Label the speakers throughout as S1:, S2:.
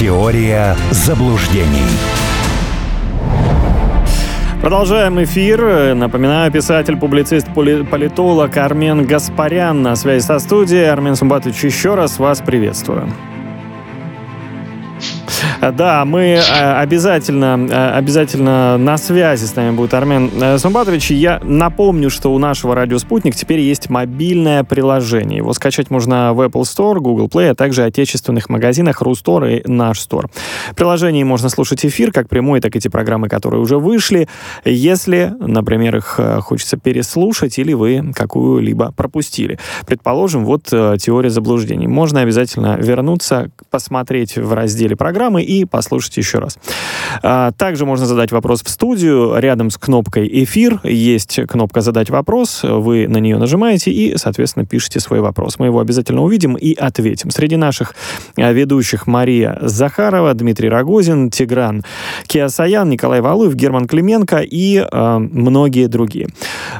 S1: Теория заблуждений.
S2: Продолжаем эфир. Напоминаю, писатель, публицист, политолог Армен Гаспарян на связи со студией. Армен Сумбатович, еще раз вас приветствую. Да, мы э, обязательно, э, обязательно на связи с нами будет Армен э, Сумбатович. Я напомню, что у нашего радио «Спутник» теперь есть мобильное приложение. Его скачать можно в Apple Store, Google Play, а также отечественных магазинах Рустор и Наш Store. В приложении можно слушать эфир, как прямой, так и те программы, которые уже вышли. Если, например, их хочется переслушать или вы какую-либо пропустили. Предположим, вот теория заблуждений. Можно обязательно вернуться, посмотреть в разделе программы и послушайте еще раз. А, также можно задать вопрос в студию. Рядом с кнопкой «Эфир» есть кнопка «Задать вопрос». Вы на нее нажимаете и, соответственно, пишите свой вопрос. Мы его обязательно увидим и ответим. Среди наших а, ведущих Мария Захарова, Дмитрий Рогозин, Тигран Киасаян, Николай Валуев, Герман Клименко и э, многие другие.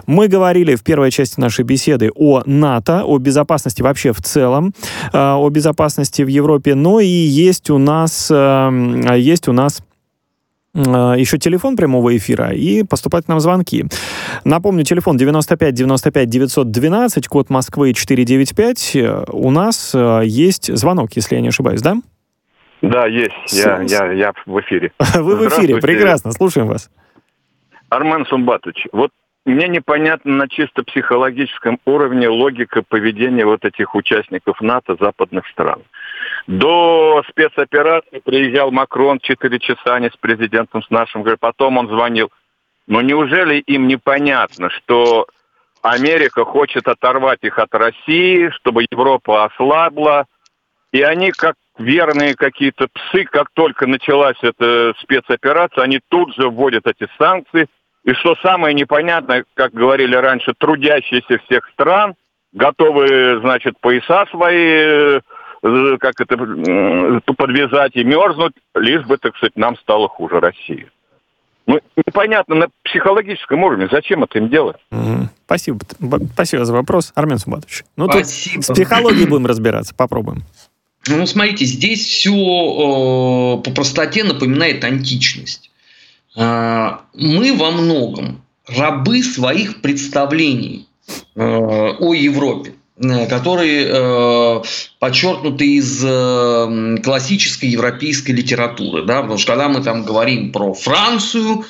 S2: Мы говорили в первой части нашей беседы о НАТО, о безопасности вообще в целом, э, о безопасности в Европе, но и есть у нас э, есть у нас а, еще телефон прямого эфира и поступать нам звонки. Напомню, телефон 95 95 912, код Москвы 495. У нас а, есть звонок, если я не ошибаюсь, да?
S3: Да, есть. Я, я, я в эфире.
S2: Вы в эфире, прекрасно, слушаем вас.
S3: Армен Сумбатович, вот мне непонятно на чисто психологическом уровне логика поведения вот этих участников НАТО западных стран. До спецоперации приезжал Макрон 4 часа, не с президентом, с нашим, потом он звонил. Но неужели им непонятно, что Америка хочет оторвать их от России, чтобы Европа ослабла, и они как верные какие-то псы, как только началась эта спецоперация, они тут же вводят эти санкции – и что самое непонятное, как говорили раньше, трудящиеся всех стран готовы, значит, пояса свои, э, как это, подвязать и мерзнуть, лишь бы, так сказать, нам стало хуже России. Ну, непонятно на психологическом уровне, зачем это им делать?
S2: Угу. Спасибо. Спасибо за вопрос, Армен Сумбатович. Ну, Спасибо. тут с психологией будем разбираться, попробуем.
S4: Ну, смотрите, здесь все э, по простоте напоминает античность. А, мы во многом рабы своих представлений э, о Европе э, которые э, подчеркнуты из э, классической европейской литературы. Да? Потому что когда мы там говорим про Францию,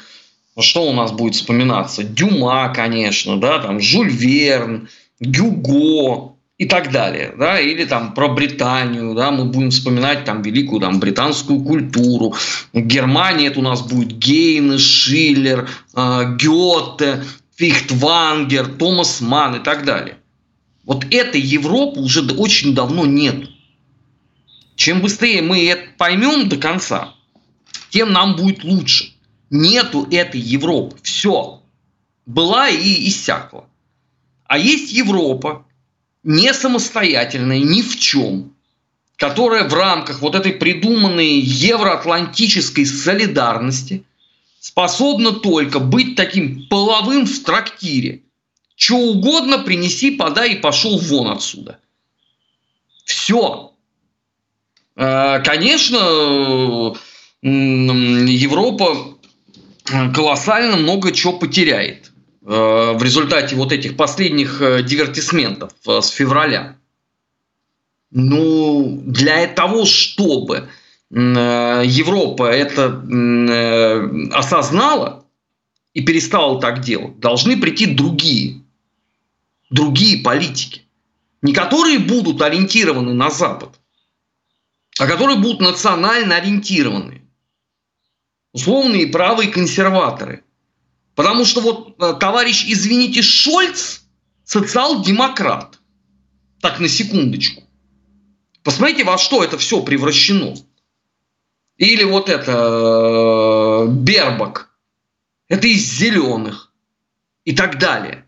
S4: что у нас будет вспоминаться? Дюма, конечно, да, там Жюль Верн, Гюго, и так далее, да, или там про Британию, да, мы будем вспоминать там великую там британскую культуру, Германия это у нас будет Гейне, Шиллер, э, Гёте, Фихтвангер, Томас Ман и так далее. Вот этой Европы уже очень давно нет. Чем быстрее мы это поймем до конца, тем нам будет лучше. Нету этой Европы. Все. Была и иссякла. А есть Европа, не самостоятельная ни в чем, которая в рамках вот этой придуманной евроатлантической солидарности способна только быть таким половым в трактире. Что угодно принеси, подай и пошел вон отсюда. Все. Э, конечно, Европа колоссально много чего потеряет. Э, в результате вот этих последних э, дивертисментов э, с февраля. Ну, для того, чтобы Европа это осознала и перестала так делать, должны прийти другие, другие политики. Не которые будут ориентированы на Запад, а которые будут национально ориентированы. Условные правые консерваторы – Потому что вот э, товарищ, извините, Шольц социал-демократ. Так, на секундочку. Посмотрите, во что это все превращено. Или вот это э, Бербак. Это из зеленых. И так далее.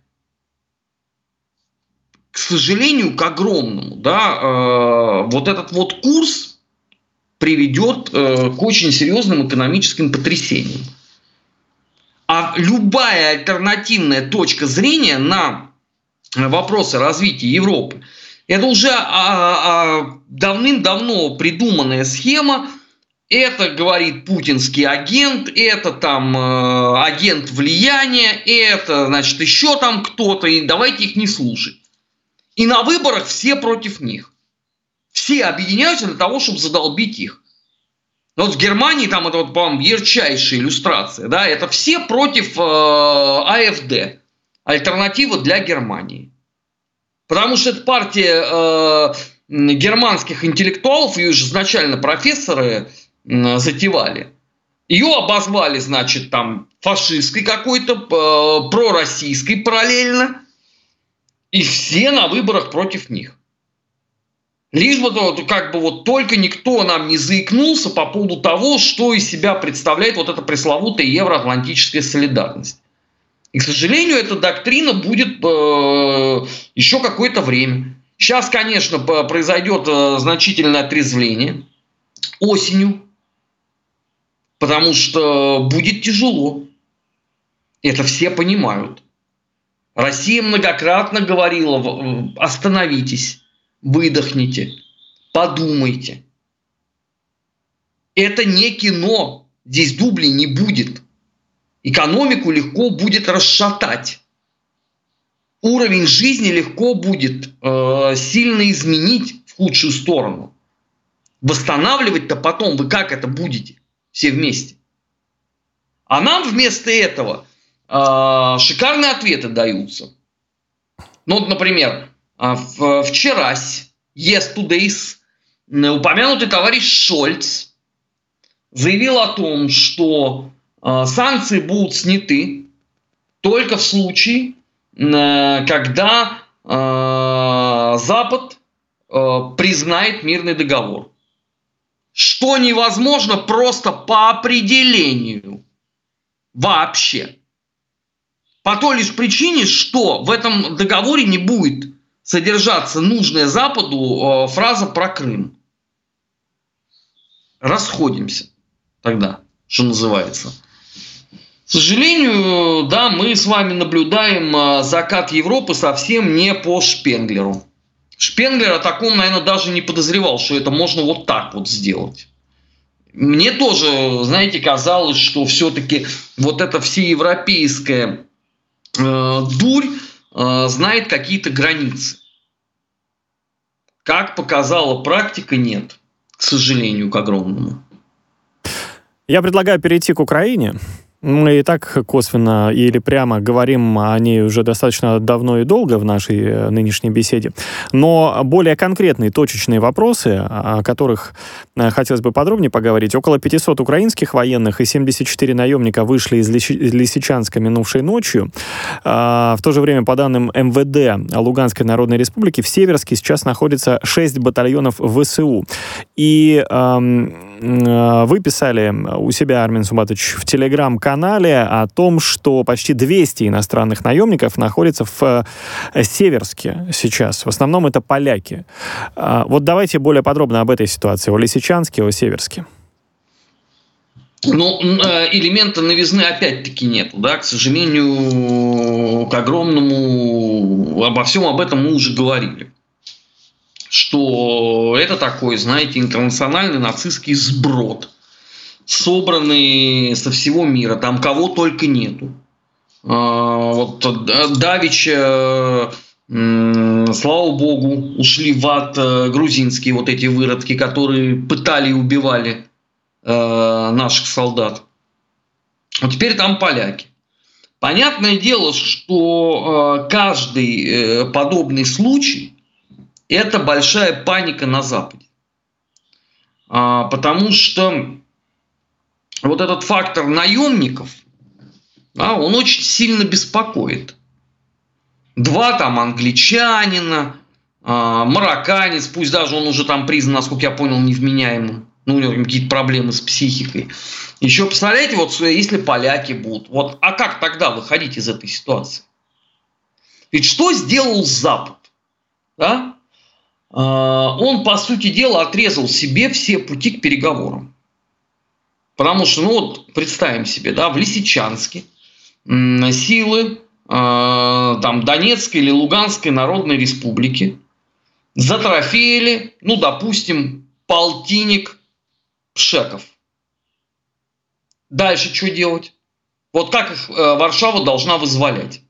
S4: К сожалению, к огромному, да, э, вот этот вот курс приведет к очень серьезным экономическим потрясениям. А любая альтернативная точка зрения на вопросы развития Европы, это уже а, а, давным-давно придуманная схема это, говорит, путинский агент, это там э, агент влияния, это, значит, еще там кто-то, и давайте их не слушать. И на выборах все против них. Все объединяются для того, чтобы задолбить их. Вот в Германии там это вот, по-моему, ярчайшая иллюстрация. Да? Это все против э, АФД. Альтернатива для Германии. Потому что это партия э, германских интеллектуалов, ее же изначально профессоры э, затевали. Ее обозвали, значит, там фашистской какой-то, э, пророссийской параллельно. И все на выборах против них. Лишь бы как бы вот только никто нам не заикнулся по поводу того, что из себя представляет вот эта пресловутая евроатлантическая солидарность. И, к сожалению, эта доктрина будет э, еще какое-то время. Сейчас, конечно, произойдет э, значительное отрезвление осенью, потому что будет тяжело. Это все понимают. Россия многократно говорила, остановитесь выдохните, подумайте. Это не кино, здесь дублей не будет. Экономику легко будет расшатать. Уровень жизни легко будет э, сильно изменить в худшую сторону. Восстанавливать-то потом вы как это будете все вместе? А нам вместо этого шикарные ответы даются. Ну, вот, например, а, вчера, yesterday's, упомянутый товарищ Шольц заявил о том, что а, санкции будут сняты только в случае, когда а, Запад признает мирный договор. Что невозможно просто по определению. Вообще. По той лишь причине, что в этом договоре не будет содержаться нужная Западу э, фраза про Крым. Расходимся тогда, что называется. К сожалению, да, мы с вами наблюдаем э, закат Европы совсем не по Шпенглеру. Шпенглер о таком, наверное, даже не подозревал, что это можно вот так вот сделать. Мне тоже, знаете, казалось, что все-таки вот эта всеевропейская э, дурь, Э, знает какие-то границы. Как показала практика, нет, к сожалению, к огромному.
S2: Я предлагаю перейти к Украине. Мы и так косвенно или прямо говорим о ней уже достаточно давно и долго в нашей э, нынешней беседе. Но более конкретные, точечные вопросы, о которых э, хотелось бы подробнее поговорить. Около 500 украинских военных и 74 наемника вышли из Лисичанска минувшей ночью. А, в то же время, по данным МВД Луганской Народной Республики, в Северске сейчас находится 6 батальонов ВСУ. И э, вы писали у себя, Армин Суматович, в телеграм-канале о том, что почти 200 иностранных наемников находятся в э, Северске сейчас. В основном это поляки. Э, вот давайте более подробно об этой ситуации, о Лисичанске, о Северске.
S4: Ну, э, элемента новизны опять-таки нет. Да? К сожалению, к огромному... Обо всем об этом мы уже говорили что это такой, знаете, интернациональный нацистский сброд, собранный со всего мира, там кого только нету. А, вот Давича, слава богу, ушли в ад э, грузинские вот эти выродки, которые пытали и убивали э, наших солдат. Вот теперь там поляки. Понятное дело, что э, каждый подобный случай это большая паника на Западе. А, потому что вот этот фактор наемников, да, он очень сильно беспокоит. Два там англичанина, а, марокканец, пусть даже он уже там признан, насколько я понял, невменяемым. Ну, у него какие-то проблемы с психикой. Еще представляете, вот если поляки будут, вот, а как тогда выходить из этой ситуации? Ведь что сделал Запад? Да? А, он, по сути дела, отрезал себе все пути к переговорам. Потому что, ну вот, представим себе, да, в Лисичанске силы а, там, Донецкой или Луганской Народной Республики затрофеяли, ну, допустим, полтинник пшеков, Дальше что делать? Вот как их э, Варшава должна вызволять?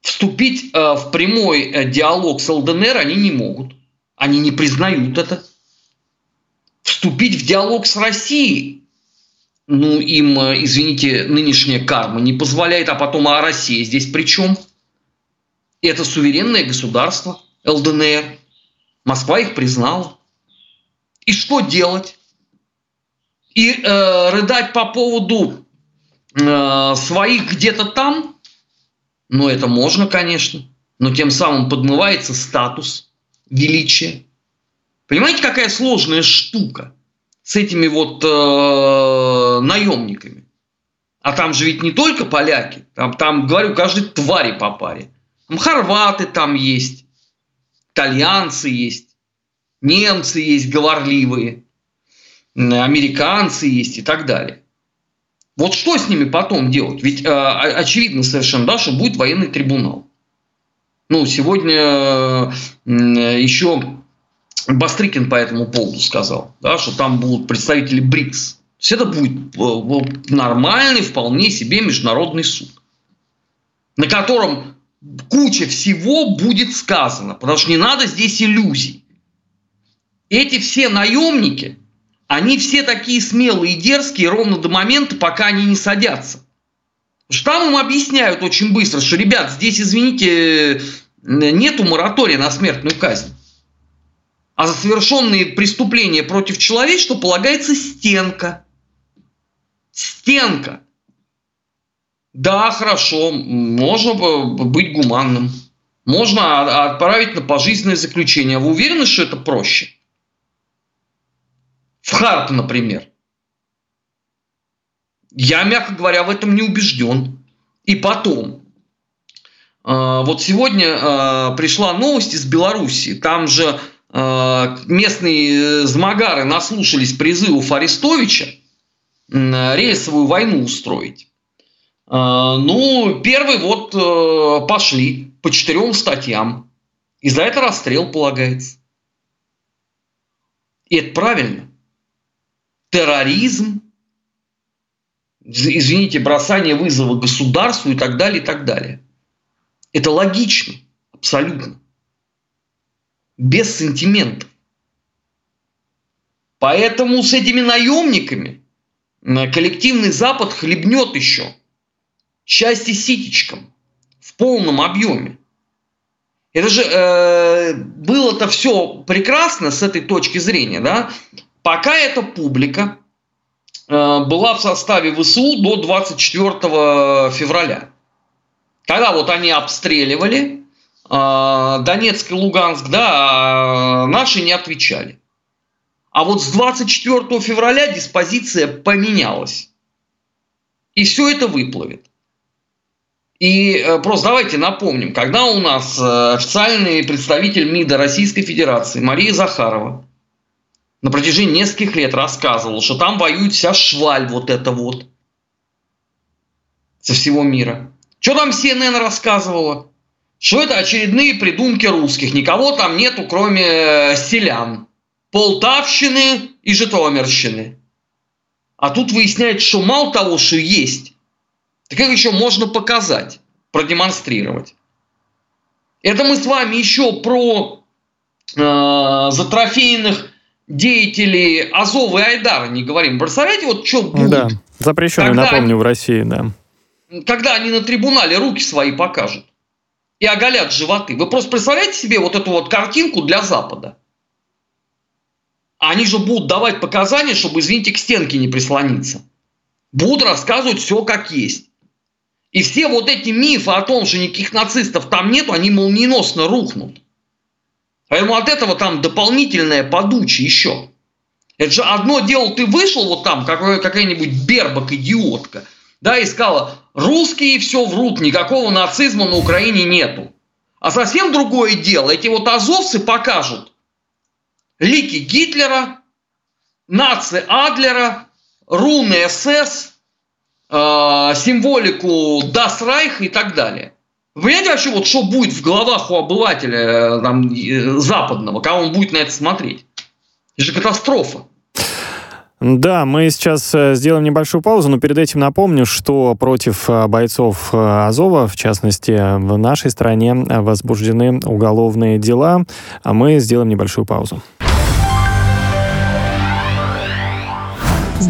S4: Вступить э, в прямой э, диалог с ЛДНР они не могут. Они не признают это. Вступить в диалог с Россией, ну, им, извините, нынешняя карма не позволяет, а потом, а Россия здесь при чем? Это суверенное государство, ЛДНР. Москва их признала. И что делать? И э, рыдать по поводу э, своих где-то там, ну это можно, конечно, но тем самым подмывается статус величия. Понимаете, какая сложная штука с этими вот э, наемниками? А там же ведь не только поляки, там, там говорю, каждой твари по паре. Там хорваты там есть, итальянцы есть, немцы есть говорливые, американцы есть и так далее. Вот что с ними потом делать? Ведь э, очевидно совершенно, да, что будет военный трибунал. Ну, сегодня э, еще Бастрыкин по этому поводу сказал, да, что там будут представители БРИКС. То есть это будет э, нормальный, вполне себе международный суд, на котором куча всего будет сказано, потому что не надо здесь иллюзий. Эти все наемники, они все такие смелые и дерзкие ровно до момента, пока они не садятся. Что там им объясняют очень быстро, что, ребят, здесь, извините, нету моратория на смертную казнь. А за совершенные преступления против человечества полагается стенка. Стенка. Да, хорошо, можно быть гуманным. Можно отправить на пожизненное заключение. Вы уверены, что это проще? В Харп, например. Я, мягко говоря, в этом не убежден. И потом, а, вот сегодня а, пришла новость из Беларуси. Там же местные змагары наслушались призывов Арестовича рельсовую войну устроить. Ну, первый вот э, пошли по четырем статьям. И за это расстрел полагается. И это правильно. Терроризм, извините, бросание вызова государству и так далее, и так далее. Это логично, абсолютно. Без сантиментов. Поэтому с этими наемниками коллективный Запад хлебнет еще – части ситечком в полном объеме. Это же э, было-то все прекрасно с этой точки зрения, да? Пока эта публика э, была в составе ВСУ до 24 февраля. Когда вот они обстреливали Донецк и Луганск, да, а наши не отвечали. А вот с 24 февраля диспозиция поменялась. И все это выплывет. И э, просто давайте напомним, когда у нас э, официальный представитель МИДа Российской Федерации Мария Захарова на протяжении нескольких лет рассказывала, что там воюет вся шваль вот это вот со всего мира. Что там CNN рассказывала? Что это очередные придумки русских. Никого там нету, кроме э, селян. Полтавщины и Житомирщины. А тут выясняется, что мало того, что есть, так их еще можно показать, продемонстрировать. Это мы с вами еще про э, затрофейных деятелей Азова и Айдара не говорим. Представляете, вот что будет?
S2: Да, запрещенный, напомню, они, в России, да.
S4: Когда они на трибунале руки свои покажут и оголят животы. Вы просто представляете себе вот эту вот картинку для Запада? Они же будут давать показания, чтобы, извините, к стенке не прислониться. Будут рассказывать все как есть. И все вот эти мифы о том, что никаких нацистов там нету, они молниеносно рухнут. Поэтому от этого там дополнительное подучи еще. Это же одно дело, ты вышел вот там, какая-нибудь бербак, идиотка, да, и сказала, русские все врут, никакого нацизма на Украине нету. А совсем другое дело, эти вот азовцы покажут лики Гитлера, нации Адлера, руны СС – э, символику Das Reich и так далее. Вы понимаете вообще, вот что будет в головах у обывателя э, там, западного, когда он будет на это смотреть? Это же катастрофа.
S2: Да, мы сейчас э, сделаем небольшую паузу, но перед этим напомню, что против э, бойцов э, Азова, в частности, в нашей стране возбуждены уголовные дела. А мы сделаем небольшую паузу.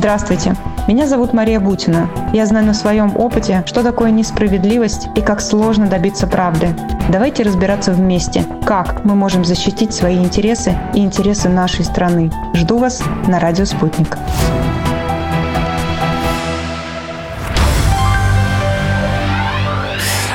S5: Здравствуйте. Меня зовут Мария Бутина. Я знаю на своем опыте, что такое несправедливость и как сложно добиться правды. Давайте разбираться вместе, как мы можем защитить свои интересы и интересы нашей страны. Жду вас на радио «Спутник».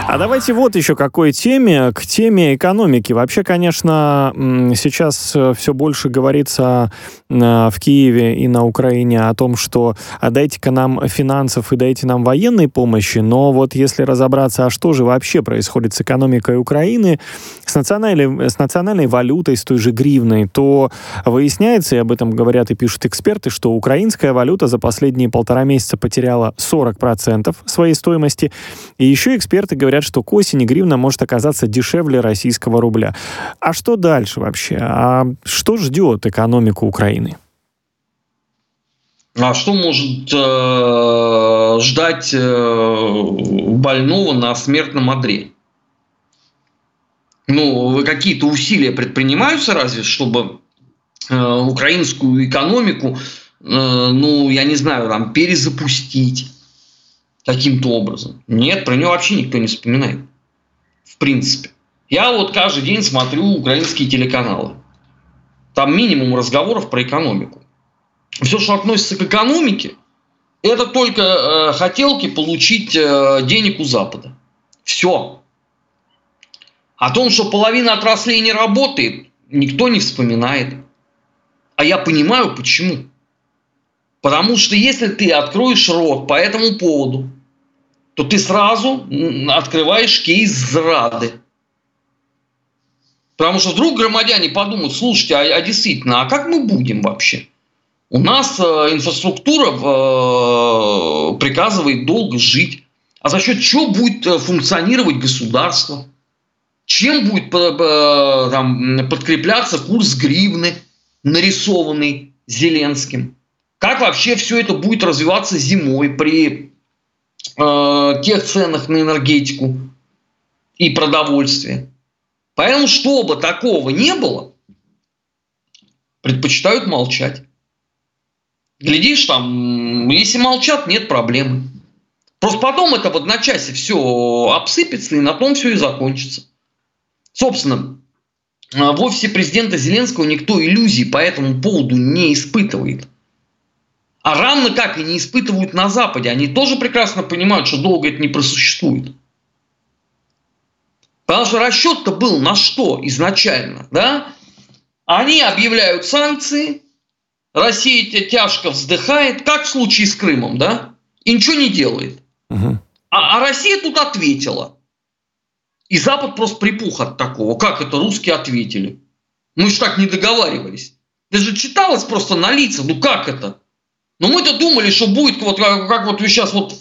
S2: А давайте вот еще какой теме, к теме экономики. Вообще, конечно, сейчас э, все больше говорится э, в Киеве и на Украине о том, что а дайте-ка нам финансов и дайте нам военной помощи, но вот если разобраться, а что же вообще происходит с экономикой Украины, с национальной, с национальной валютой, с той же гривной, то выясняется, и об этом говорят и пишут эксперты, что украинская валюта за последние полтора месяца потеряла 40% своей стоимости. И еще эксперты говорят, говорят, что к осени гривна может оказаться дешевле российского рубля. А что дальше вообще? А что ждет экономику Украины?
S4: А что может э, ждать э, больного на смертном одре? Ну, какие-то усилия предпринимаются разве, чтобы э, украинскую экономику, э, ну, я не знаю, там, перезапустить? Таким-то образом. Нет, про него вообще никто не вспоминает. В принципе. Я вот каждый день смотрю украинские телеканалы. Там минимум разговоров про экономику. Все, что относится к экономике, это только э, хотелки получить э, денег у Запада. Все. О том, что половина отраслей не работает, никто не вспоминает. А я понимаю, почему. Потому что если ты откроешь рот по этому поводу, то ты сразу открываешь кейс зрады. Потому что вдруг громадяне подумают, слушайте, а, а действительно, а как мы будем вообще? У нас э, инфраструктура э, приказывает долго жить. А за счет чего будет э, функционировать государство? Чем будет э, там, подкрепляться курс гривны, нарисованный Зеленским? Как вообще все это будет развиваться зимой при э, тех ценах на энергетику и продовольствие. Поэтому, чтобы такого не было, предпочитают молчать. Глядишь, там, если молчат, нет проблемы. Просто потом это в одночасье все обсыпется, и на том все и закончится. Собственно, в офисе президента Зеленского никто иллюзий по этому поводу не испытывает – а равно как и не испытывают на Западе. Они тоже прекрасно понимают, что долго это не просуществует. Потому что расчет-то был на что изначально, да? Они объявляют санкции, Россия тяжко вздыхает, как в случае с Крымом, да? И ничего не делает. Угу. А, а Россия тут ответила. И Запад просто припух от такого. Как это русские ответили? Мы же так не договаривались. Это же читалось просто на лицах. Ну как это? Но мы-то думали, что будет вот как, как вот сейчас вот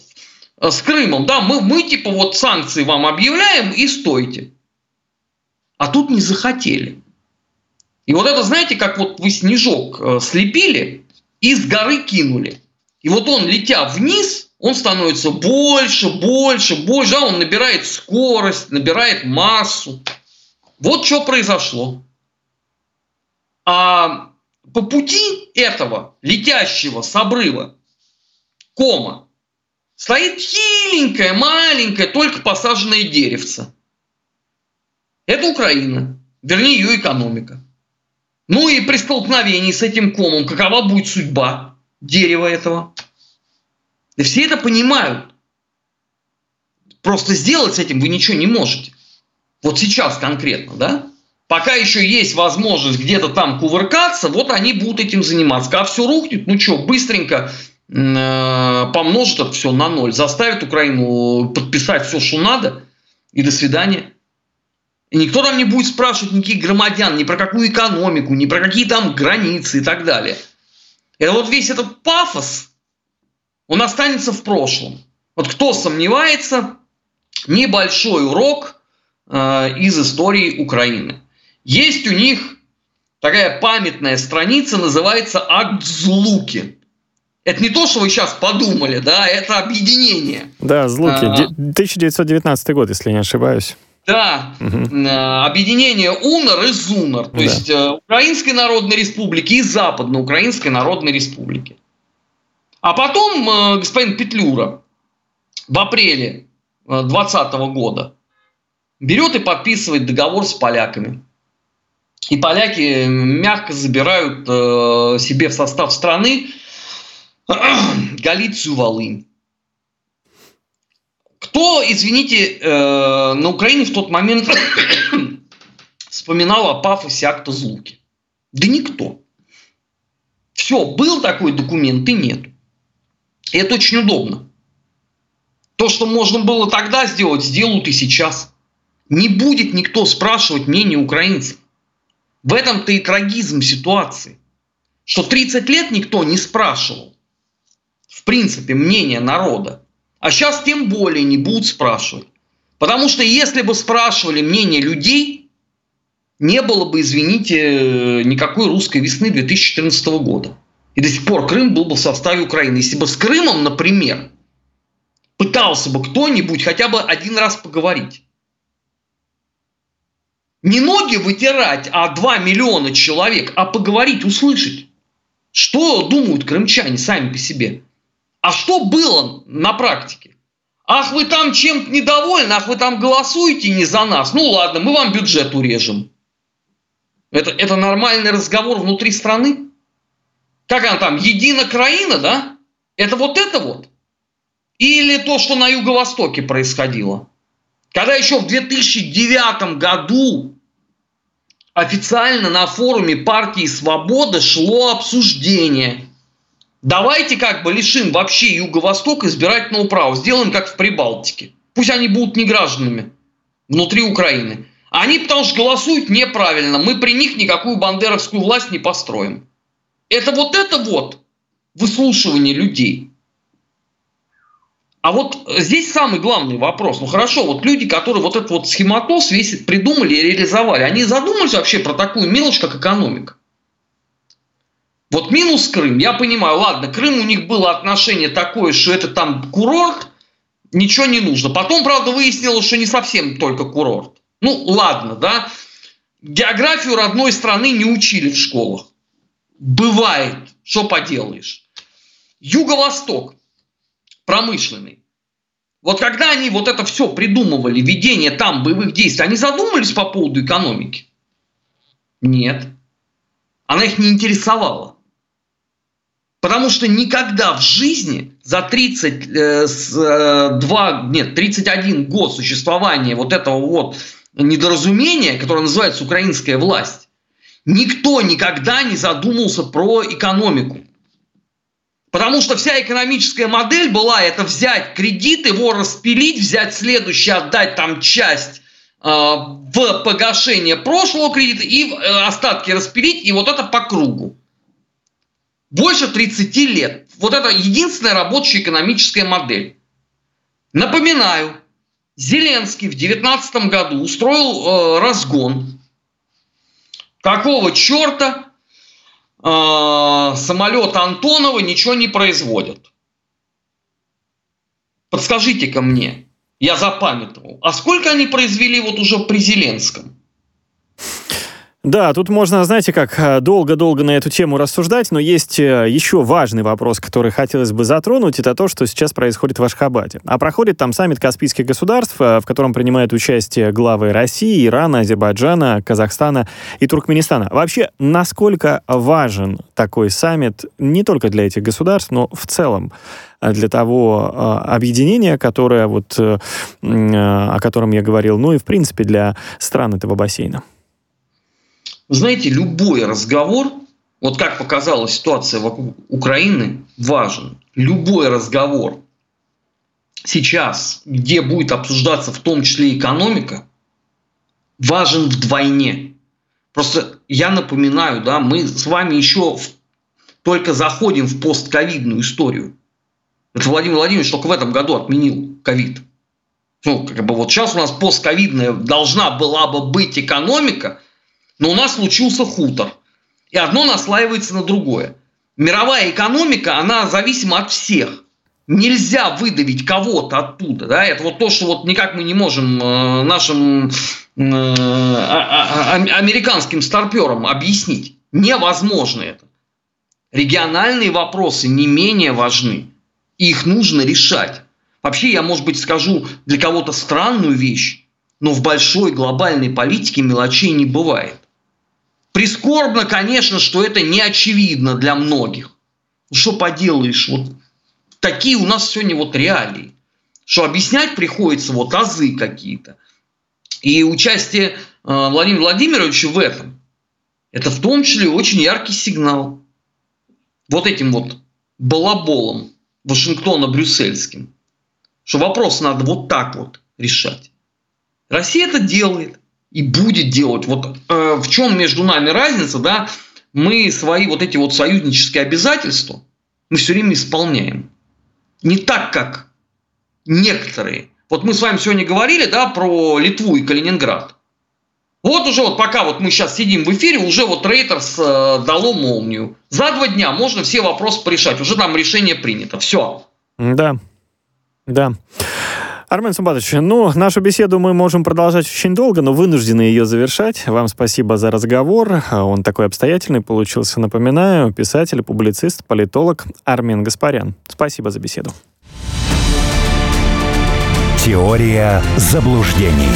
S4: э, с Крымом, да, мы, мы типа вот санкции вам объявляем и стойте. А тут не захотели. И вот это, знаете, как вот вы снежок э, слепили и с горы кинули. И вот он, летя вниз, он становится больше, больше, больше, да, он набирает скорость, набирает массу. Вот что произошло. А по пути этого летящего с обрыва кома стоит хиленькое, маленькое, только посаженное деревце. Это Украина, вернее ее экономика. Ну и при столкновении с этим комом, какова будет судьба дерева этого? И все это понимают. Просто сделать с этим вы ничего не можете. Вот сейчас конкретно, да? Пока еще есть возможность где-то там кувыркаться, вот они будут этим заниматься. Когда все рухнет, ну что, быстренько э, помножит это все на ноль, заставит Украину подписать все, что надо, и до свидания. И никто там не будет спрашивать никаких громадян, ни про какую экономику, ни про какие там границы и так далее. Это вот весь этот пафос, он останется в прошлом. Вот кто сомневается, небольшой урок э, из истории Украины. Есть у них такая памятная страница, называется «Акт Злуки». Это не то, что вы сейчас подумали, да, это объединение.
S2: Да, Злуки. А, 1919 год, если не ошибаюсь.
S4: Да, угу. объединение УНР и ЗУНР, то да. есть э, Украинской Народной Республики и Западноукраинской Народной Республики. А потом э, господин Петлюра в апреле 2020 года берет и подписывает договор с поляками. И поляки мягко забирают себе в состав страны Галицию, Волынь. Кто, извините, э, на Украине в тот момент вспоминал о пафосе акта Злуки? Да никто. Все, был такой документ и нет. И это очень удобно. То, что можно было тогда сделать, сделают и сейчас. Не будет никто спрашивать мнение украинцев. В этом-то и трагизм ситуации. Что 30 лет никто не спрашивал, в принципе, мнение народа. А сейчас тем более не будут спрашивать. Потому что если бы спрашивали мнение людей, не было бы, извините, никакой русской весны 2014 года. И до сих пор Крым был бы в составе Украины. Если бы с Крымом, например, пытался бы кто-нибудь хотя бы один раз поговорить. Не ноги вытирать, а 2 миллиона человек, а поговорить, услышать. Что думают крымчане сами по себе? А что было на практике? Ах, вы там чем-то недовольны, ах, вы там голосуете не за нас. Ну ладно, мы вам бюджет урежем. Это, это нормальный разговор внутри страны? Как она там, едина краина, да? Это вот это вот? Или то, что на Юго-Востоке происходило? Когда еще в 2009 году официально на форуме партии «Свобода» шло обсуждение – Давайте как бы лишим вообще Юго-Восток избирательного права. Сделаем как в Прибалтике. Пусть они будут не гражданами внутри Украины. Они потому что голосуют неправильно. Мы при них никакую бандеровскую власть не построим. Это вот это вот выслушивание людей. А вот здесь самый главный вопрос. Ну хорошо, вот люди, которые вот этот вот схематоз весь придумали и реализовали, они задумались вообще про такую мелочь, как экономика? Вот минус Крым, я понимаю, ладно, Крым у них было отношение такое, что это там курорт, ничего не нужно. Потом, правда, выяснилось, что не совсем только курорт. Ну, ладно, да. Географию родной страны не учили в школах. Бывает, что поделаешь. Юго-Восток, промышленный. Вот когда они вот это все придумывали, ведение там боевых действий, они задумались по поводу экономики? Нет. Она их не интересовала. Потому что никогда в жизни за 32, э, э, нет, 31 год существования вот этого вот недоразумения, которое называется украинская власть, никто никогда не задумался про экономику. Потому что вся экономическая модель была это взять кредит, его распилить, взять следующий, отдать там часть э, в погашение прошлого кредита и э, остатки распилить, и вот это по кругу больше 30 лет. Вот это единственная рабочая экономическая модель. Напоминаю, Зеленский в 2019 году устроил э, разгон. Какого черта э, самолет Антонова ничего не производит? Подскажите-ка мне, я запамятовал, а сколько они произвели вот уже при Зеленском?
S2: Да, тут можно, знаете, как э, долго-долго на эту тему рассуждать, но есть э, еще важный вопрос, который хотелось бы затронуть, это то, что сейчас происходит в Ашхабаде. А проходит там саммит Каспийских государств, э, в котором принимают участие главы России, Ирана, Азербайджана, Казахстана и Туркменистана. Вообще, насколько важен такой саммит не только для этих государств, но в целом для того объединения, которое вот, о котором я говорил, ну и в принципе для стран этого бассейна?
S4: Знаете, любой разговор, вот как показала ситуация вокруг Украины, важен. Любой разговор сейчас, где будет обсуждаться в том числе экономика, важен вдвойне. Просто я напоминаю, да, мы с вами еще в, только заходим в постковидную историю. Это Владимир Владимирович только в этом году отменил ковид. Ну, как бы вот сейчас у нас постковидная должна была бы быть экономика – но у нас случился хутор. И одно наслаивается на другое. Мировая экономика, она зависима от всех. Нельзя выдавить кого-то оттуда. Да? Это вот то, что вот никак мы не можем э, нашим э, а, а, а, американским старперам объяснить. Невозможно это. Региональные вопросы не менее важны. Их нужно решать. Вообще, я, может быть, скажу для кого-то странную вещь, но в большой глобальной политике мелочей не бывает. Прискорбно, конечно, что это не очевидно для многих. Что поделаешь, вот такие у нас сегодня вот реалии, что объяснять приходится вот азы какие-то. И участие э, Владимира Владимировича в этом, это в том числе очень яркий сигнал. Вот этим вот балаболом Вашингтона-брюссельским, что вопрос надо вот так вот решать. Россия это делает и будет делать. Вот э, в чем между нами разница, да? Мы свои вот эти вот союзнические обязательства мы все время исполняем. Не так, как некоторые. Вот мы с вами сегодня говорили, да, про Литву и Калининград. Вот уже вот пока вот мы сейчас сидим в эфире, уже вот Рейтерс э, дало молнию. За два дня можно все вопросы порешать. Уже там решение принято. Все.
S2: Да. Да. Армен Сумбатович, ну, нашу беседу мы можем продолжать очень долго, но вынуждены ее завершать. Вам спасибо за разговор. Он такой обстоятельный получился. Напоминаю, писатель, публицист, политолог Армен Гаспарян. Спасибо за беседу.
S1: Теория заблуждений.